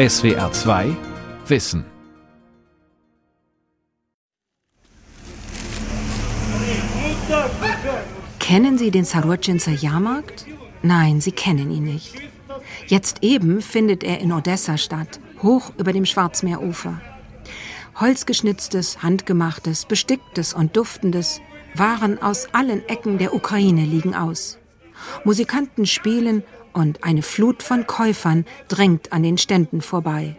SWR 2 Wissen. Kennen Sie den Sarurcinzer Jahrmarkt? Nein, Sie kennen ihn nicht. Jetzt eben findet er in Odessa statt, hoch über dem Schwarzmeerufer. Holzgeschnitztes, handgemachtes, besticktes und duftendes Waren aus allen Ecken der Ukraine liegen aus. Musikanten spielen und eine Flut von Käufern drängt an den Ständen vorbei.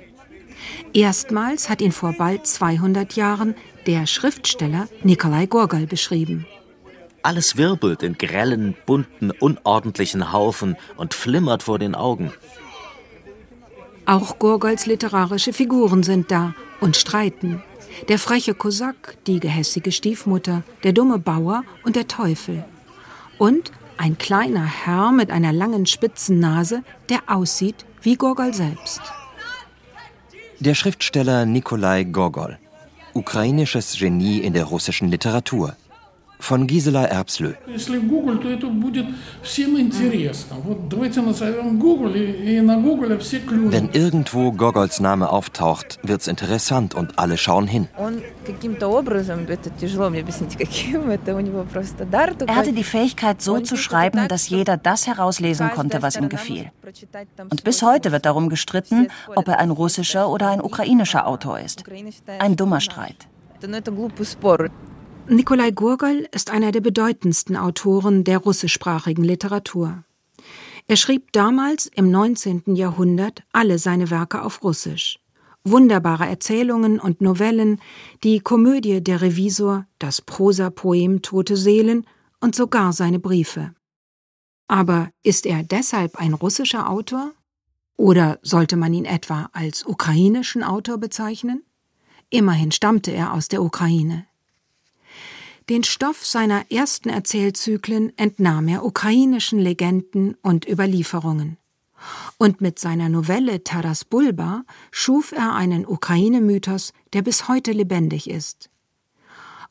Erstmals hat ihn vor bald 200 Jahren der Schriftsteller Nikolai Gorgel beschrieben. Alles wirbelt in grellen, bunten, unordentlichen Haufen und flimmert vor den Augen. Auch Gorgols literarische Figuren sind da und streiten. Der freche Kosak, die gehässige Stiefmutter, der dumme Bauer und der Teufel. Und ein kleiner Herr mit einer langen spitzen Nase, der aussieht wie Gogol selbst. Der Schriftsteller Nikolai Gogol, ukrainisches Genie in der russischen Literatur von Gisela Erbslö. Wenn irgendwo Gogols Name auftaucht, wird's interessant und alle schauen hin. Er hatte die Fähigkeit, so zu schreiben, dass jeder das herauslesen konnte, was ihm gefiel. Und bis heute wird darum gestritten, ob er ein russischer oder ein ukrainischer Autor ist. Ein dummer Streit. Nikolai Gurgel ist einer der bedeutendsten Autoren der russischsprachigen Literatur. Er schrieb damals im 19. Jahrhundert alle seine Werke auf Russisch. Wunderbare Erzählungen und Novellen, die Komödie Der Revisor, das Prosapoem Tote Seelen und sogar seine Briefe. Aber ist er deshalb ein russischer Autor? Oder sollte man ihn etwa als ukrainischen Autor bezeichnen? Immerhin stammte er aus der Ukraine. Den Stoff seiner ersten Erzählzyklen entnahm er ukrainischen Legenden und Überlieferungen. Und mit seiner Novelle Taras Bulba schuf er einen Ukraine-Mythos, der bis heute lebendig ist.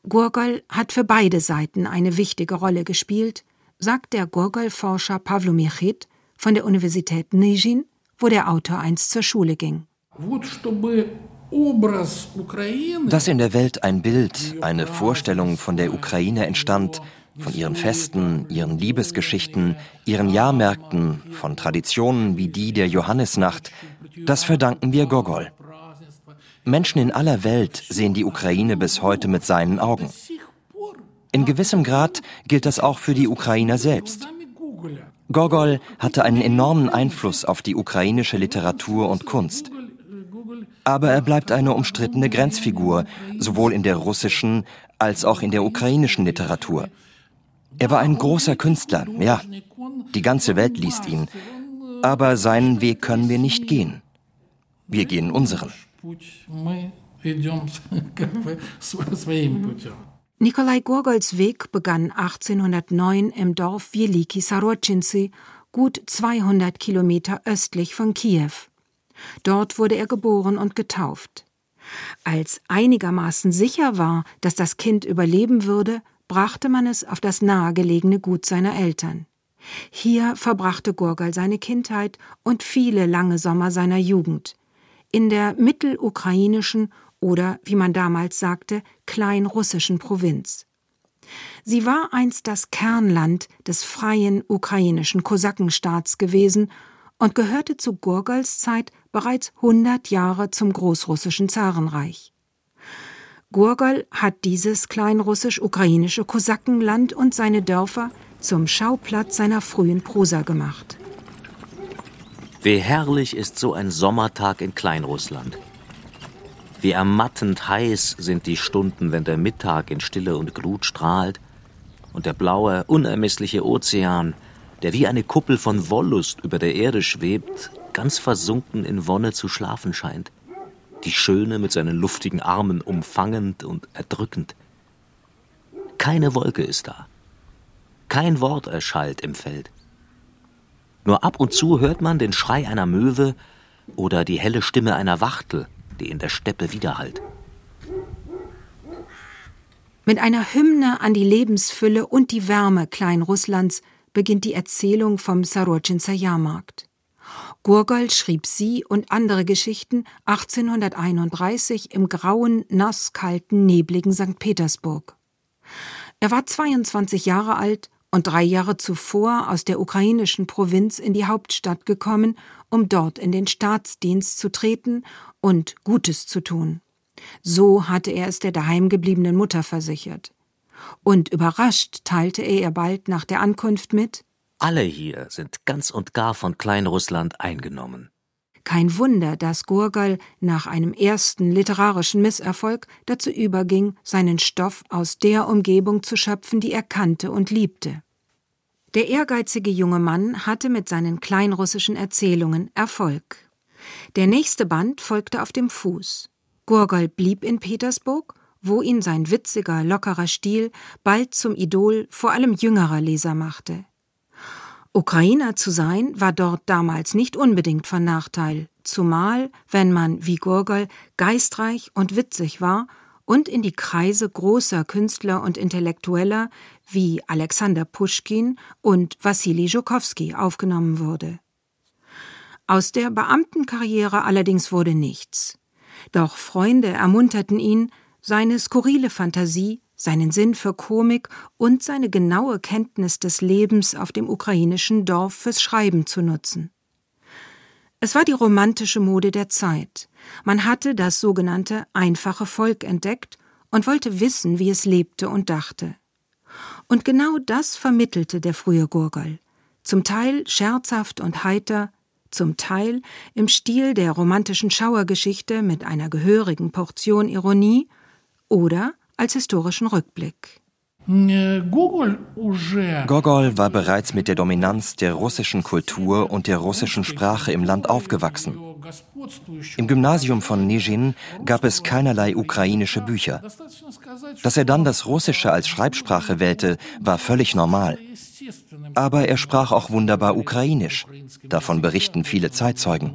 Gurgol hat für beide Seiten eine wichtige Rolle gespielt, sagt der Gurgol-Forscher Pavlo Michit von der Universität Nizhin, wo der Autor einst zur Schule ging. Dass in der Welt ein Bild, eine Vorstellung von der Ukraine entstand, von ihren Festen, ihren Liebesgeschichten, ihren Jahrmärkten, von Traditionen wie die der Johannisnacht, das verdanken wir Gogol. Menschen in aller Welt sehen die Ukraine bis heute mit seinen Augen. In gewissem Grad gilt das auch für die Ukrainer selbst. Gogol hatte einen enormen Einfluss auf die ukrainische Literatur und Kunst. Aber er bleibt eine umstrittene Grenzfigur, sowohl in der russischen als auch in der ukrainischen Literatur. Er war ein großer Künstler, ja. Die ganze Welt liest ihn. Aber seinen Weg können wir nicht gehen. Wir gehen unseren. Nikolai Gorgols Weg begann 1809 im Dorf Wieliki Sarotschinci, gut 200 Kilometer östlich von Kiew. Dort wurde er geboren und getauft. Als einigermaßen sicher war, dass das Kind überleben würde, brachte man es auf das nahegelegene Gut seiner Eltern. Hier verbrachte Gurgal seine Kindheit und viele lange Sommer seiner Jugend. In der mittelukrainischen oder, wie man damals sagte, kleinrussischen Provinz. Sie war einst das Kernland des freien ukrainischen Kosakenstaats gewesen und gehörte zu Gurgals Zeit bereits 100 Jahre zum großrussischen Zarenreich. Gurgal hat dieses kleinrussisch-ukrainische Kosakenland und seine Dörfer zum Schauplatz seiner frühen Prosa gemacht. Wie herrlich ist so ein Sommertag in Kleinrussland. Wie ermattend heiß sind die Stunden, wenn der Mittag in Stille und Glut strahlt und der blaue, unermessliche Ozean der wie eine Kuppel von Wollust über der Erde schwebt, ganz versunken in Wonne zu schlafen scheint. Die Schöne mit seinen luftigen Armen umfangend und erdrückend. Keine Wolke ist da. Kein Wort erschallt im Feld. Nur ab und zu hört man den Schrei einer Möwe oder die helle Stimme einer Wachtel, die in der Steppe widerhallt. Mit einer Hymne an die Lebensfülle und die Wärme Kleinrusslands beginnt die Erzählung vom Sarotschinzer Jahrmarkt. Gurgol schrieb sie und andere Geschichten 1831 im grauen, nasskalten, nebligen St. Petersburg. Er war 22 Jahre alt und drei Jahre zuvor aus der ukrainischen Provinz in die Hauptstadt gekommen, um dort in den Staatsdienst zu treten und Gutes zu tun. So hatte er es der daheimgebliebenen Mutter versichert. Und überrascht teilte er ihr bald nach der Ankunft mit Alle hier sind ganz und gar von Kleinrussland eingenommen. Kein Wunder, dass Gurgal nach einem ersten literarischen Misserfolg dazu überging, seinen Stoff aus der Umgebung zu schöpfen, die er kannte und liebte. Der ehrgeizige junge Mann hatte mit seinen kleinrussischen Erzählungen Erfolg. Der nächste Band folgte auf dem Fuß. Gurgal blieb in Petersburg, wo ihn sein witziger, lockerer Stil bald zum Idol vor allem jüngerer Leser machte. Ukrainer zu sein war dort damals nicht unbedingt von Nachteil, zumal wenn man wie Gurgol geistreich und witzig war und in die Kreise großer Künstler und Intellektueller wie Alexander Puschkin und Wassili Zhukowski aufgenommen wurde. Aus der Beamtenkarriere allerdings wurde nichts. Doch Freunde ermunterten ihn, seine skurrile Fantasie seinen Sinn für Komik und seine genaue Kenntnis des Lebens auf dem ukrainischen Dorf fürs Schreiben zu nutzen. Es war die romantische Mode der Zeit. Man hatte das sogenannte einfache Volk entdeckt und wollte wissen, wie es lebte und dachte. Und genau das vermittelte der frühe Gurgel, zum Teil scherzhaft und heiter, zum Teil im Stil der romantischen Schauergeschichte mit einer gehörigen Portion Ironie oder als historischen Rückblick. Gogol war bereits mit der Dominanz der russischen Kultur und der russischen Sprache im Land aufgewachsen. Im Gymnasium von Nizhin gab es keinerlei ukrainische Bücher. Dass er dann das Russische als Schreibsprache wählte, war völlig normal. Aber er sprach auch wunderbar Ukrainisch. Davon berichten viele Zeitzeugen.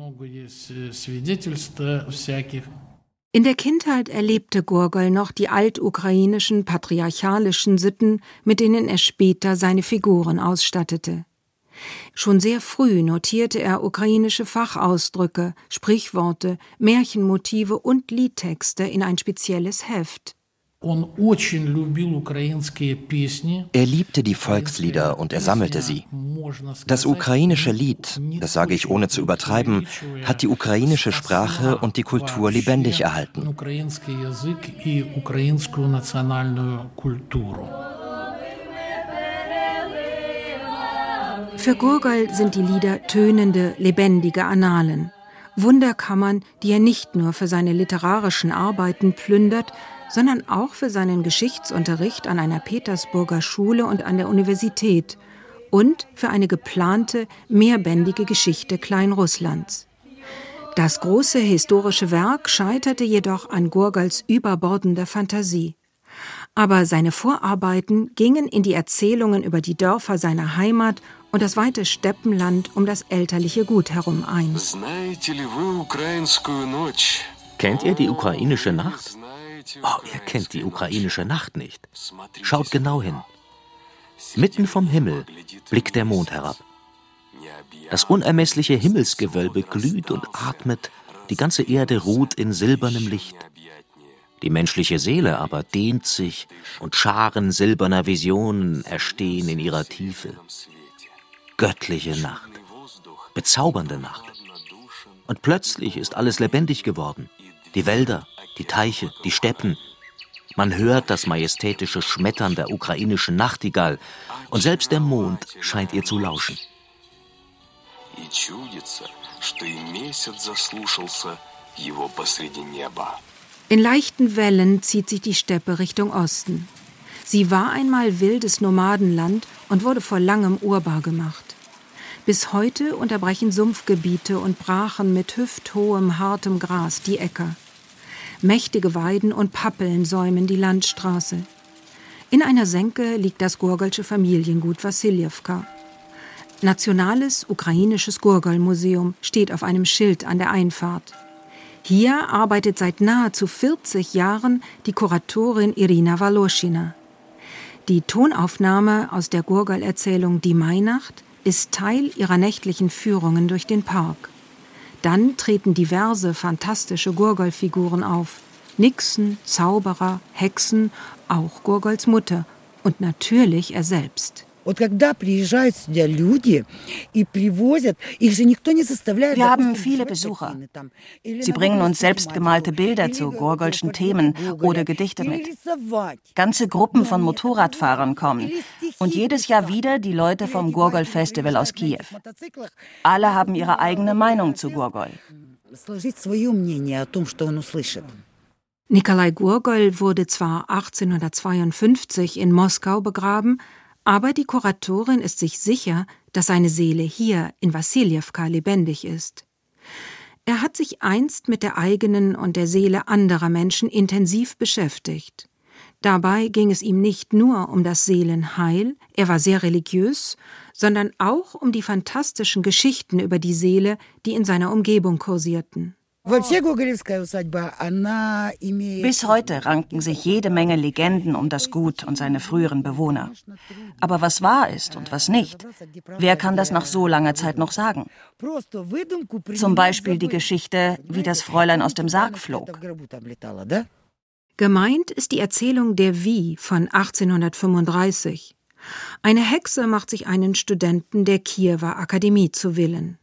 In der Kindheit erlebte Gurgel noch die altukrainischen patriarchalischen Sitten, mit denen er später seine Figuren ausstattete. Schon sehr früh notierte er ukrainische Fachausdrücke, Sprichworte, Märchenmotive und Liedtexte in ein spezielles Heft. Er liebte die Volkslieder und er sammelte sie. Das ukrainische Lied, das sage ich ohne zu übertreiben, hat die ukrainische Sprache und die Kultur lebendig erhalten. Für Gurgel sind die Lieder tönende, lebendige Annalen. Wunderkammern, die er nicht nur für seine literarischen Arbeiten plündert, sondern auch für seinen Geschichtsunterricht an einer Petersburger Schule und an der Universität und für eine geplante, mehrbändige Geschichte Kleinrusslands. Das große historische Werk scheiterte jedoch an Gurgals überbordender Fantasie. Aber seine Vorarbeiten gingen in die Erzählungen über die Dörfer seiner Heimat und das weite Steppenland um das elterliche Gut herum ein. Kennt ihr die ukrainische Nacht? Oh, ihr kennt die ukrainische Nacht nicht. Schaut genau hin. Mitten vom Himmel blickt der Mond herab. Das unermessliche Himmelsgewölbe glüht und atmet, die ganze Erde ruht in silbernem Licht. Die menschliche Seele aber dehnt sich und Scharen silberner Visionen erstehen in ihrer Tiefe. Göttliche Nacht, bezaubernde Nacht. Und plötzlich ist alles lebendig geworden. Die Wälder, die Teiche, die Steppen. Man hört das majestätische Schmettern der ukrainischen Nachtigall und selbst der Mond scheint ihr zu lauschen. In leichten Wellen zieht sich die Steppe Richtung Osten. Sie war einmal wildes Nomadenland und wurde vor langem urbar gemacht. Bis heute unterbrechen Sumpfgebiete und Brachen mit hüfthohem, hartem Gras die Äcker. Mächtige Weiden und Pappeln säumen die Landstraße. In einer Senke liegt das Gurgelsche Familiengut Wassiljewka. Nationales ukrainisches Gurgel-Museum steht auf einem Schild an der Einfahrt. Hier arbeitet seit nahezu 40 Jahren die Kuratorin Irina Waloschina. Die Tonaufnahme aus der Gurgel-Erzählung Die Mainacht ist Teil ihrer nächtlichen Führungen durch den Park. Dann treten diverse fantastische Gurgol-Figuren auf. Nixen, Zauberer, Hexen, auch Gurgols Mutter und natürlich er selbst. Wir haben viele Besucher. Sie bringen uns selbstgemalte Bilder zu Gorgolschen Themen oder Gedichte mit. Ganze Gruppen von Motorradfahrern kommen und jedes Jahr wieder die Leute vom Gorgol Festival aus Kiew. Alle haben ihre eigene Meinung zu Gorgol. Nikolai Gurgol wurde zwar 1852 in Moskau begraben, aber die Kuratorin ist sich sicher, dass seine Seele hier in Wassiljewka lebendig ist. Er hat sich einst mit der eigenen und der Seele anderer Menschen intensiv beschäftigt. Dabei ging es ihm nicht nur um das Seelenheil, er war sehr religiös, sondern auch um die fantastischen Geschichten über die Seele, die in seiner Umgebung kursierten. Bis heute ranken sich jede Menge Legenden um das Gut und seine früheren Bewohner. Aber was wahr ist und was nicht, wer kann das nach so langer Zeit noch sagen? Zum Beispiel die Geschichte, wie das Fräulein aus dem Sarg flog. Gemeint ist die Erzählung der Wie von 1835. Eine Hexe macht sich einen Studenten der Kiewer Akademie zu Willen.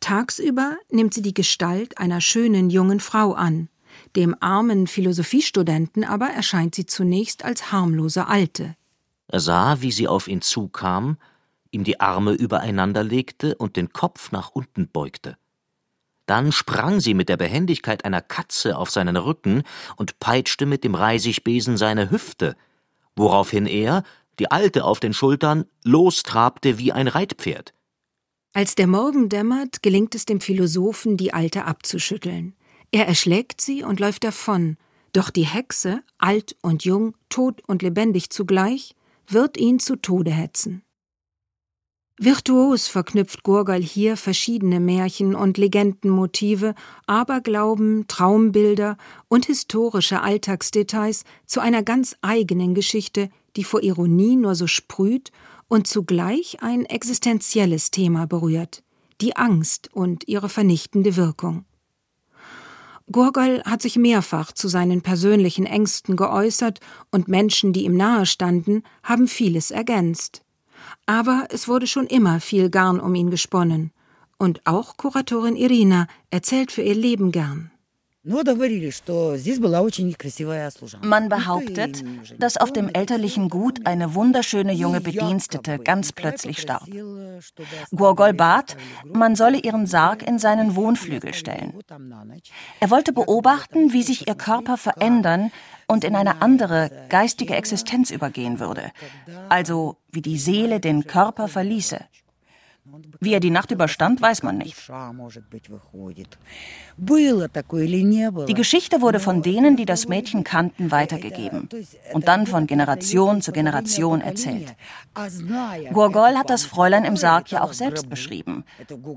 Tagsüber nimmt sie die Gestalt einer schönen jungen Frau an, dem armen Philosophiestudenten aber erscheint sie zunächst als harmlose Alte. Er sah, wie sie auf ihn zukam, ihm die Arme übereinander legte und den Kopf nach unten beugte. Dann sprang sie mit der Behendigkeit einer Katze auf seinen Rücken und peitschte mit dem Reisigbesen seine Hüfte, woraufhin er, die Alte auf den Schultern, lostrabte wie ein Reitpferd. Als der Morgen dämmert, gelingt es dem Philosophen, die Alte abzuschütteln. Er erschlägt sie und läuft davon, doch die Hexe, alt und jung, tot und lebendig zugleich, wird ihn zu Tode hetzen. Virtuos verknüpft Gurgal hier verschiedene Märchen und Legendenmotive, Aberglauben, Traumbilder und historische Alltagsdetails zu einer ganz eigenen Geschichte, die vor Ironie nur so sprüht und zugleich ein existenzielles Thema berührt, die Angst und ihre vernichtende Wirkung. Gurgol hat sich mehrfach zu seinen persönlichen Ängsten geäußert und Menschen, die ihm nahestanden, haben vieles ergänzt. Aber es wurde schon immer viel Garn um ihn gesponnen. Und auch Kuratorin Irina erzählt für ihr Leben gern. Man behauptet, dass auf dem elterlichen Gut eine wunderschöne junge Bedienstete ganz plötzlich starb. Gorgol bat, man solle ihren Sarg in seinen Wohnflügel stellen. Er wollte beobachten, wie sich ihr Körper verändern und in eine andere geistige Existenz übergehen würde, also wie die Seele den Körper verließe. Wie er die Nacht überstand, weiß man nicht. Die Geschichte wurde von denen, die das Mädchen kannten, weitergegeben und dann von Generation zu Generation erzählt. Gorgol hat das Fräulein im Sarg ja auch selbst beschrieben.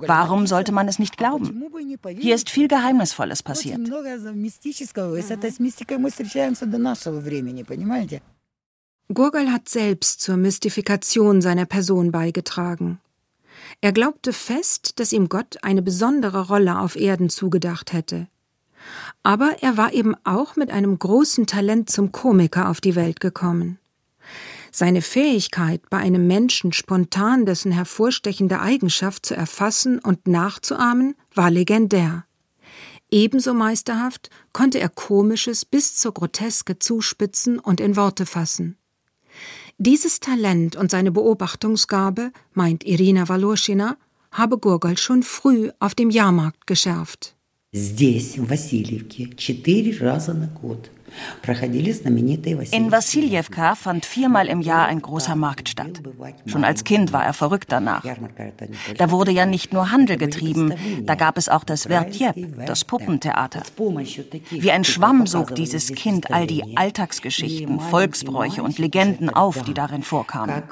Warum sollte man es nicht glauben? Hier ist viel Geheimnisvolles passiert. Gurgel hat selbst zur Mystifikation seiner Person beigetragen. Er glaubte fest, dass ihm Gott eine besondere Rolle auf Erden zugedacht hätte. Aber er war eben auch mit einem großen Talent zum Komiker auf die Welt gekommen. Seine Fähigkeit, bei einem Menschen spontan dessen hervorstechende Eigenschaft zu erfassen und nachzuahmen, war legendär. Ebenso meisterhaft konnte er Komisches bis zur Groteske zuspitzen und in Worte fassen. Dieses Talent und seine Beobachtungsgabe, meint Irina Waloschina, habe Gurgol schon früh auf dem Jahrmarkt geschärft. Здесь, в Васильевке, четыре раза на год in Wassiljewka fand viermal im Jahr ein großer Markt statt. Schon als Kind war er verrückt danach. Da wurde ja nicht nur Handel getrieben, da gab es auch das Vertjeb, das Puppentheater. Wie ein Schwamm sog dieses Kind all die Alltagsgeschichten, Volksbräuche und Legenden auf, die darin vorkamen.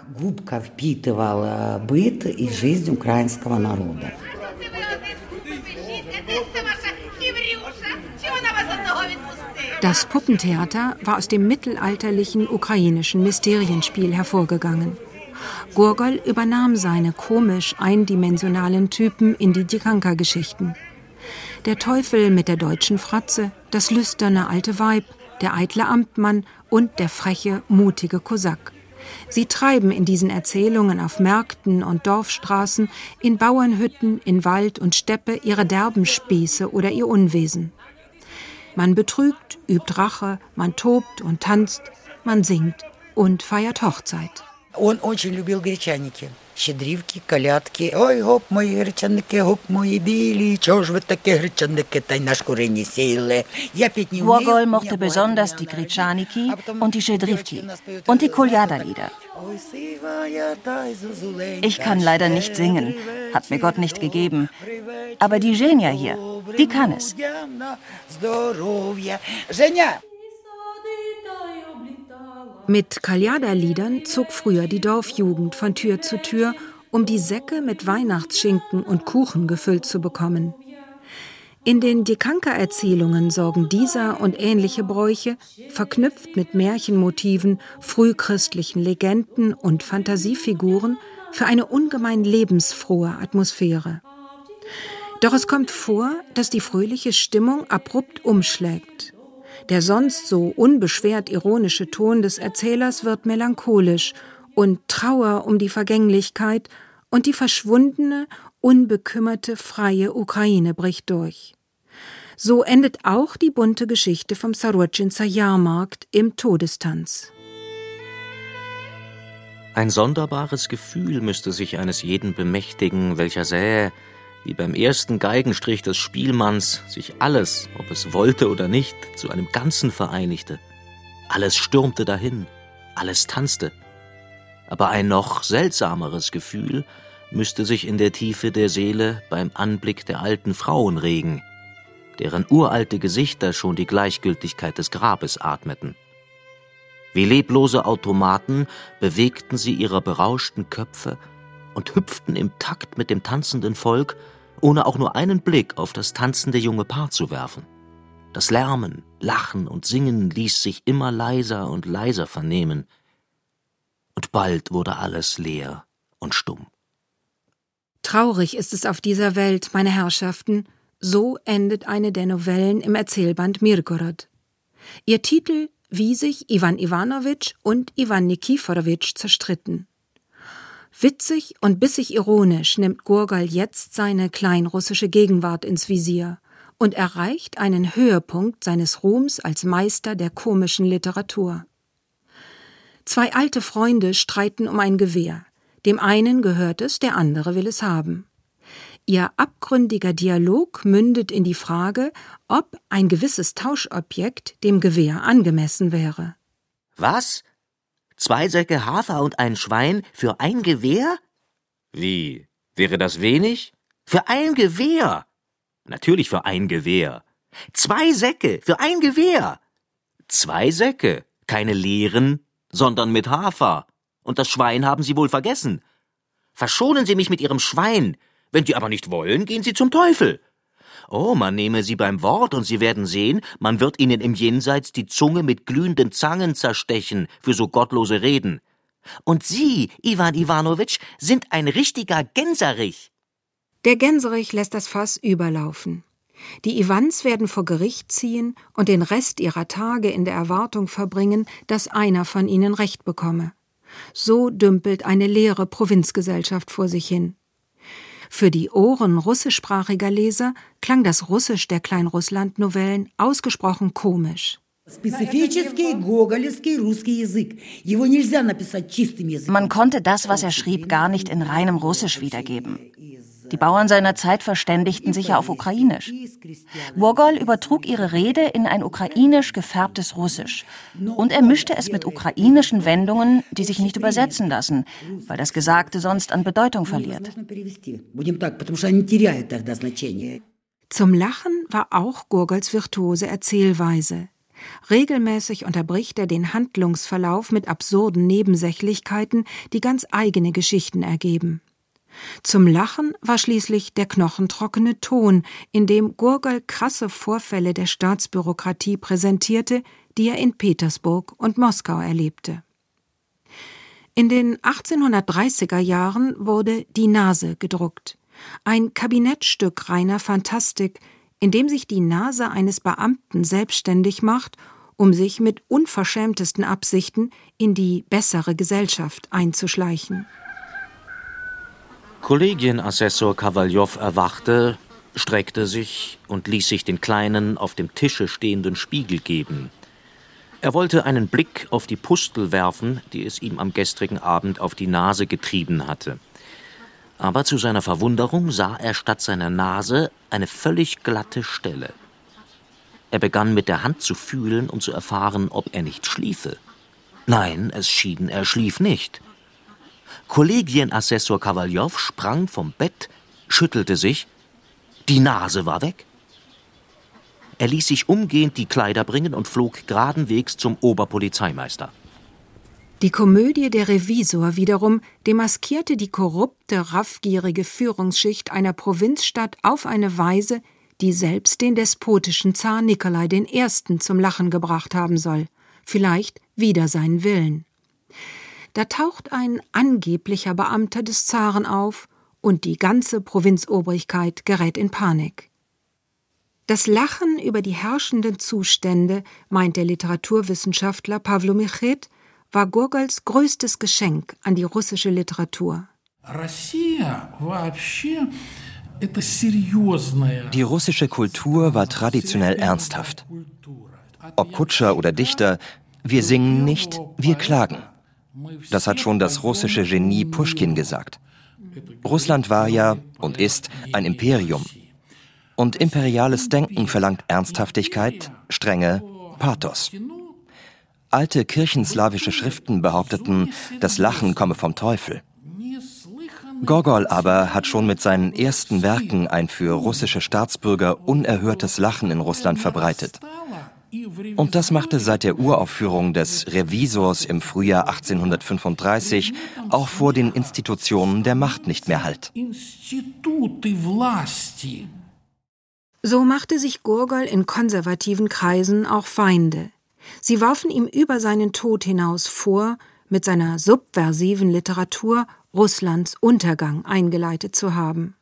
Das Puppentheater war aus dem mittelalterlichen ukrainischen Mysterienspiel hervorgegangen. Gurgol übernahm seine komisch eindimensionalen Typen in die Djikanka-Geschichten. Der Teufel mit der deutschen Fratze, das lüsterne alte Weib, der eitle Amtmann und der freche, mutige Kosak. Sie treiben in diesen Erzählungen auf Märkten und Dorfstraßen, in Bauernhütten, in Wald und Steppe ihre derben Spieße oder ihr Unwesen. Man betrügt, übt Rache, man tobt und tanzt, man singt und feiert Hochzeit. Он очень любил гречаники. Щедрівки, колядки. Ой, гоп, мої гречаники, гоп, мої білі. Чого ж ви такі гречаники, та й на шкурині сіли? Я пітні Wogol mochte besonders die Gritschaniki und die Schedrivki und die Koljada-Lieder. Ich kann leider nicht singen, hat mir Gott nicht gegeben. Aber die Genia hier, die kann es. Mit Kaljada-Liedern zog früher die Dorfjugend von Tür zu Tür, um die Säcke mit Weihnachtsschinken und Kuchen gefüllt zu bekommen. In den Dikanka-Erzählungen sorgen dieser und ähnliche Bräuche, verknüpft mit Märchenmotiven, frühchristlichen Legenden und Fantasiefiguren, für eine ungemein lebensfrohe Atmosphäre. Doch es kommt vor, dass die fröhliche Stimmung abrupt umschlägt. Der sonst so unbeschwert ironische Ton des Erzählers wird melancholisch und Trauer um die Vergänglichkeit und die verschwundene, unbekümmerte, freie Ukraine bricht durch. So endet auch die bunte Geschichte vom Sarotschinzer Jahrmarkt im Todestanz. Ein sonderbares Gefühl müsste sich eines jeden bemächtigen, welcher sähe, wie beim ersten Geigenstrich des Spielmanns sich alles, ob es wollte oder nicht, zu einem Ganzen vereinigte. Alles stürmte dahin, alles tanzte. Aber ein noch seltsameres Gefühl müsste sich in der Tiefe der Seele beim Anblick der alten Frauen regen, deren uralte Gesichter schon die Gleichgültigkeit des Grabes atmeten. Wie leblose Automaten bewegten sie ihre berauschten Köpfe und hüpften im Takt mit dem tanzenden Volk, ohne auch nur einen Blick auf das tanzende junge Paar zu werfen. Das Lärmen, Lachen und Singen ließ sich immer leiser und leiser vernehmen, und bald wurde alles leer und stumm. Traurig ist es auf dieser Welt, meine Herrschaften, so endet eine der Novellen im Erzählband Mirgorod. Ihr Titel, wie sich Iwan Iwanowitsch und Iwan Nikiforowitsch zerstritten. Witzig und bissig ironisch nimmt Gurgal jetzt seine kleinrussische Gegenwart ins Visier und erreicht einen Höhepunkt seines Ruhms als Meister der komischen Literatur. Zwei alte Freunde streiten um ein Gewehr. Dem einen gehört es, der andere will es haben. Ihr abgründiger Dialog mündet in die Frage, ob ein gewisses Tauschobjekt dem Gewehr angemessen wäre. Was? Zwei Säcke Hafer und ein Schwein für ein Gewehr? Wie? Wäre das wenig? Für ein Gewehr? Natürlich für ein Gewehr. Zwei Säcke für ein Gewehr. Zwei Säcke, keine leeren, sondern mit Hafer. Und das Schwein haben Sie wohl vergessen. Verschonen Sie mich mit Ihrem Schwein. Wenn Sie aber nicht wollen, gehen Sie zum Teufel. Oh, man nehme sie beim Wort und Sie werden sehen, man wird ihnen im Jenseits die Zunge mit glühenden Zangen zerstechen für so gottlose Reden. Und Sie, Iwan Iwanowitsch, sind ein richtiger Gänserich. Der Gänserich lässt das Fass überlaufen. Die Iwans werden vor Gericht ziehen und den Rest ihrer Tage in der Erwartung verbringen, dass einer von ihnen Recht bekomme. So dümpelt eine leere Provinzgesellschaft vor sich hin. Für die Ohren russischsprachiger Leser klang das Russisch der Kleinrussland-Novellen ausgesprochen komisch. Man konnte das, was er schrieb, gar nicht in reinem Russisch wiedergeben. Die Bauern seiner Zeit verständigten sich ja auf Ukrainisch. Gogol übertrug ihre Rede in ein ukrainisch gefärbtes Russisch. Und er mischte es mit ukrainischen Wendungen, die sich nicht übersetzen lassen, weil das Gesagte sonst an Bedeutung verliert. Zum Lachen war auch Gurgels virtuose Erzählweise. Regelmäßig unterbricht er den Handlungsverlauf mit absurden Nebensächlichkeiten, die ganz eigene Geschichten ergeben. Zum Lachen war schließlich der knochentrockene Ton, in dem Gurgel krasse Vorfälle der Staatsbürokratie präsentierte, die er in Petersburg und Moskau erlebte. In den 1830er Jahren wurde Die Nase gedruckt, ein Kabinettstück reiner Fantastik, indem sich die Nase eines Beamten selbstständig macht, um sich mit unverschämtesten Absichten in die bessere Gesellschaft einzuschleichen. Kollegienassessor Kawaljow erwachte, streckte sich und ließ sich den kleinen, auf dem Tische stehenden Spiegel geben. Er wollte einen Blick auf die Pustel werfen, die es ihm am gestrigen Abend auf die Nase getrieben hatte. Aber zu seiner Verwunderung sah er statt seiner Nase eine völlig glatte Stelle. Er begann mit der Hand zu fühlen, um zu erfahren, ob er nicht schliefe. Nein, es schien, er schlief nicht. Kollegienassessor Kawaljow sprang vom Bett, schüttelte sich. Die Nase war weg. Er ließ sich umgehend die Kleider bringen und flog geradenwegs zum Oberpolizeimeister. Die Komödie Der Revisor wiederum demaskierte die korrupte, raffgierige Führungsschicht einer Provinzstadt auf eine Weise, die selbst den despotischen Zar Nikolai I. zum Lachen gebracht haben soll, vielleicht wider seinen Willen. Da taucht ein angeblicher Beamter des Zaren auf und die ganze Provinzobrigkeit gerät in Panik. Das Lachen über die herrschenden Zustände, meint der Literaturwissenschaftler Pavlo Michet, war Gurgels größtes Geschenk an die russische Literatur. Die russische Kultur war traditionell ernsthaft. Ob Kutscher oder Dichter, wir singen nicht, wir klagen. Das hat schon das russische Genie Puschkin gesagt. Russland war ja und ist ein Imperium. Und imperiales Denken verlangt Ernsthaftigkeit, Strenge, Pathos. Alte kirchenslawische Schriften behaupteten, das Lachen komme vom Teufel. Gogol aber hat schon mit seinen ersten Werken ein für russische Staatsbürger unerhörtes Lachen in Russland verbreitet. Und das machte seit der Uraufführung des Revisors im Frühjahr 1835 auch vor den Institutionen der Macht nicht mehr Halt. So machte sich Gurgol in konservativen Kreisen auch Feinde. Sie warfen ihm über seinen Tod hinaus vor, mit seiner subversiven Literatur Russlands Untergang eingeleitet zu haben.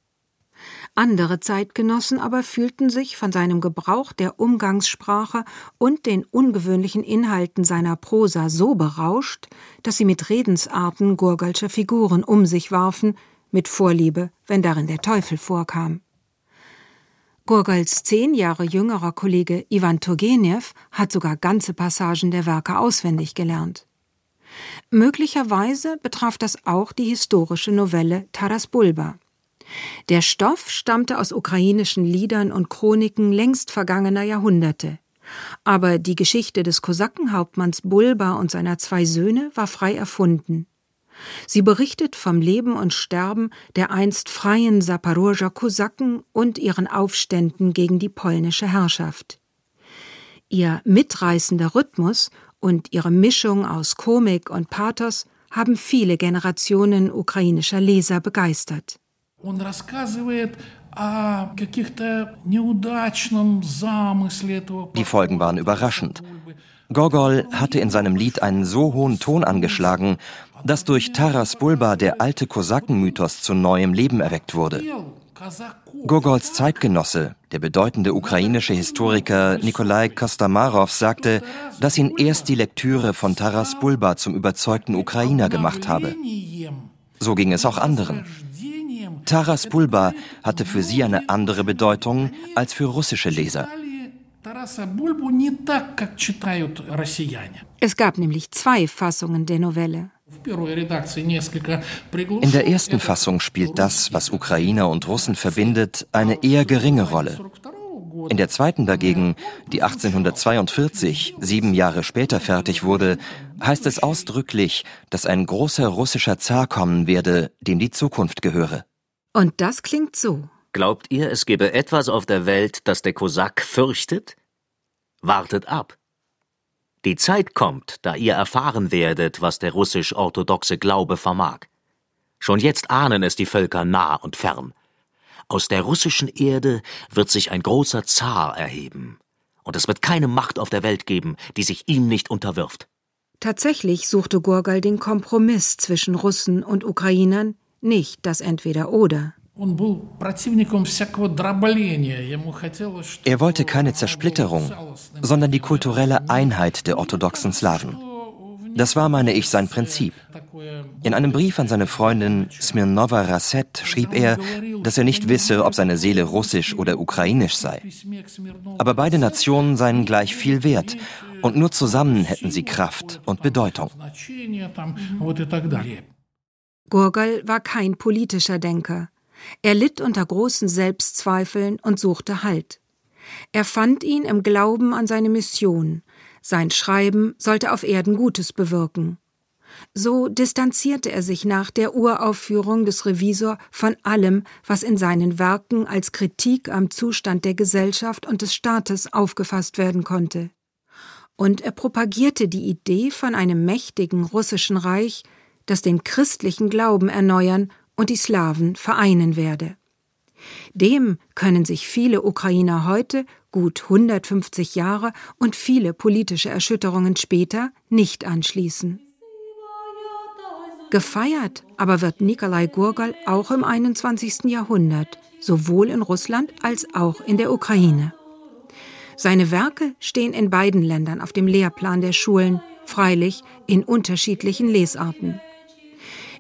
Andere Zeitgenossen aber fühlten sich von seinem Gebrauch der Umgangssprache und den ungewöhnlichen Inhalten seiner Prosa so berauscht, dass sie mit Redensarten Gurgalscher Figuren um sich warfen, mit Vorliebe, wenn darin der Teufel vorkam. Gurgals zehn Jahre jüngerer Kollege Ivan Turgenev hat sogar ganze Passagen der Werke auswendig gelernt. Möglicherweise betraf das auch die historische Novelle Taras Bulba. Der Stoff stammte aus ukrainischen Liedern und Chroniken längst vergangener Jahrhunderte. Aber die Geschichte des Kosakenhauptmanns Bulba und seiner zwei Söhne war frei erfunden. Sie berichtet vom Leben und Sterben der einst freien Saporoger Kosaken und ihren Aufständen gegen die polnische Herrschaft. Ihr mitreißender Rhythmus und ihre Mischung aus Komik und Pathos haben viele Generationen ukrainischer Leser begeistert. Die Folgen waren überraschend. Gogol hatte in seinem Lied einen so hohen Ton angeschlagen, dass durch Taras Bulba der alte Kosakenmythos zu neuem Leben erweckt wurde. Gogols Zeitgenosse, der bedeutende ukrainische Historiker Nikolai Kostamarov, sagte, dass ihn erst die Lektüre von Taras Bulba zum überzeugten Ukrainer gemacht habe. So ging es auch anderen. Taras Bulba hatte für sie eine andere Bedeutung als für russische Leser. Es gab nämlich zwei Fassungen der Novelle. In der ersten Fassung spielt das, was Ukrainer und Russen verbindet, eine eher geringe Rolle. In der zweiten dagegen, die 1842, sieben Jahre später fertig wurde, heißt es ausdrücklich, dass ein großer russischer Zar kommen werde, dem die Zukunft gehöre. Und das klingt so. Glaubt ihr, es gebe etwas auf der Welt, das der Kosak fürchtet? Wartet ab. Die Zeit kommt, da ihr erfahren werdet, was der russisch-orthodoxe Glaube vermag. Schon jetzt ahnen es die Völker nah und fern. Aus der russischen Erde wird sich ein großer Zar erheben. Und es wird keine Macht auf der Welt geben, die sich ihm nicht unterwirft. Tatsächlich suchte Gurgal den Kompromiss zwischen Russen und Ukrainern, nicht das Entweder-Oder. Er wollte keine Zersplitterung, sondern die kulturelle Einheit der orthodoxen Slawen. Das war, meine ich, sein Prinzip. In einem Brief an seine Freundin Smirnova Rasset schrieb er, dass er nicht wisse, ob seine Seele russisch oder ukrainisch sei. Aber beide Nationen seien gleich viel wert und nur zusammen hätten sie Kraft und Bedeutung. Gurgel war kein politischer Denker. Er litt unter großen Selbstzweifeln und suchte Halt. Er fand ihn im Glauben an seine Mission. Sein Schreiben sollte auf Erden Gutes bewirken. So distanzierte er sich nach der Uraufführung des Revisor von allem, was in seinen Werken als Kritik am Zustand der Gesellschaft und des Staates aufgefasst werden konnte. Und er propagierte die Idee von einem mächtigen russischen Reich, das den christlichen Glauben erneuern und die Slawen vereinen werde. Dem können sich viele Ukrainer heute, gut 150 Jahre und viele politische Erschütterungen später, nicht anschließen. Gefeiert aber wird Nikolai Gurgal auch im 21. Jahrhundert, sowohl in Russland als auch in der Ukraine. Seine Werke stehen in beiden Ländern auf dem Lehrplan der Schulen, freilich in unterschiedlichen Lesarten.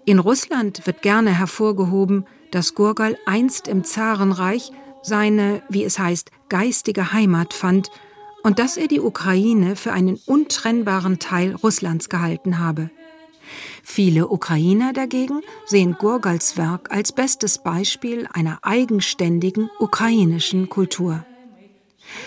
In Russland wird gerne hervorgehoben, dass Gurgal einst im Zarenreich seine, wie es heißt, geistige Heimat fand und dass er die Ukraine für einen untrennbaren Teil Russlands gehalten habe. Viele Ukrainer dagegen sehen Gurgals Werk als bestes Beispiel einer eigenständigen ukrainischen Kultur.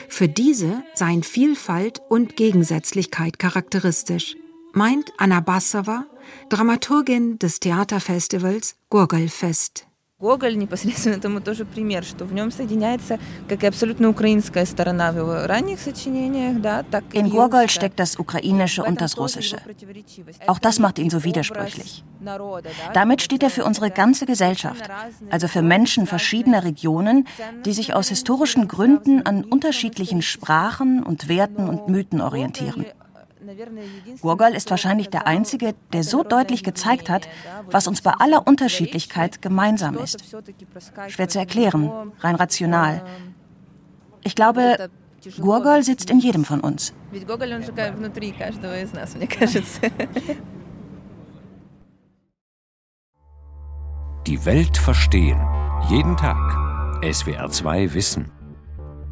Für diese seien Vielfalt und Gegensätzlichkeit charakteristisch, meint Anna Bassowa, Dramaturgin des Theaterfestivals Gurgelfest. Гоголь непосредственно тому тоже пример, что в нем соединяется как и абсолютно украинская сторона в его ранних сочинениях, да, так In Gogol steckt das Ukrainische und das Russische. Auch das macht ihn so widersprüchlich. Damit steht er für unsere ganze Gesellschaft, also für Menschen verschiedener Regionen, die sich aus historischen Gründen an unterschiedlichen Sprachen und Werten und Mythen orientieren. Gurgol ist wahrscheinlich der Einzige, der so deutlich gezeigt hat, was uns bei aller Unterschiedlichkeit gemeinsam ist. Schwer zu erklären, rein rational. Ich glaube, Gurgol sitzt in jedem von uns. Die Welt verstehen. Jeden Tag. SWR 2 Wissen.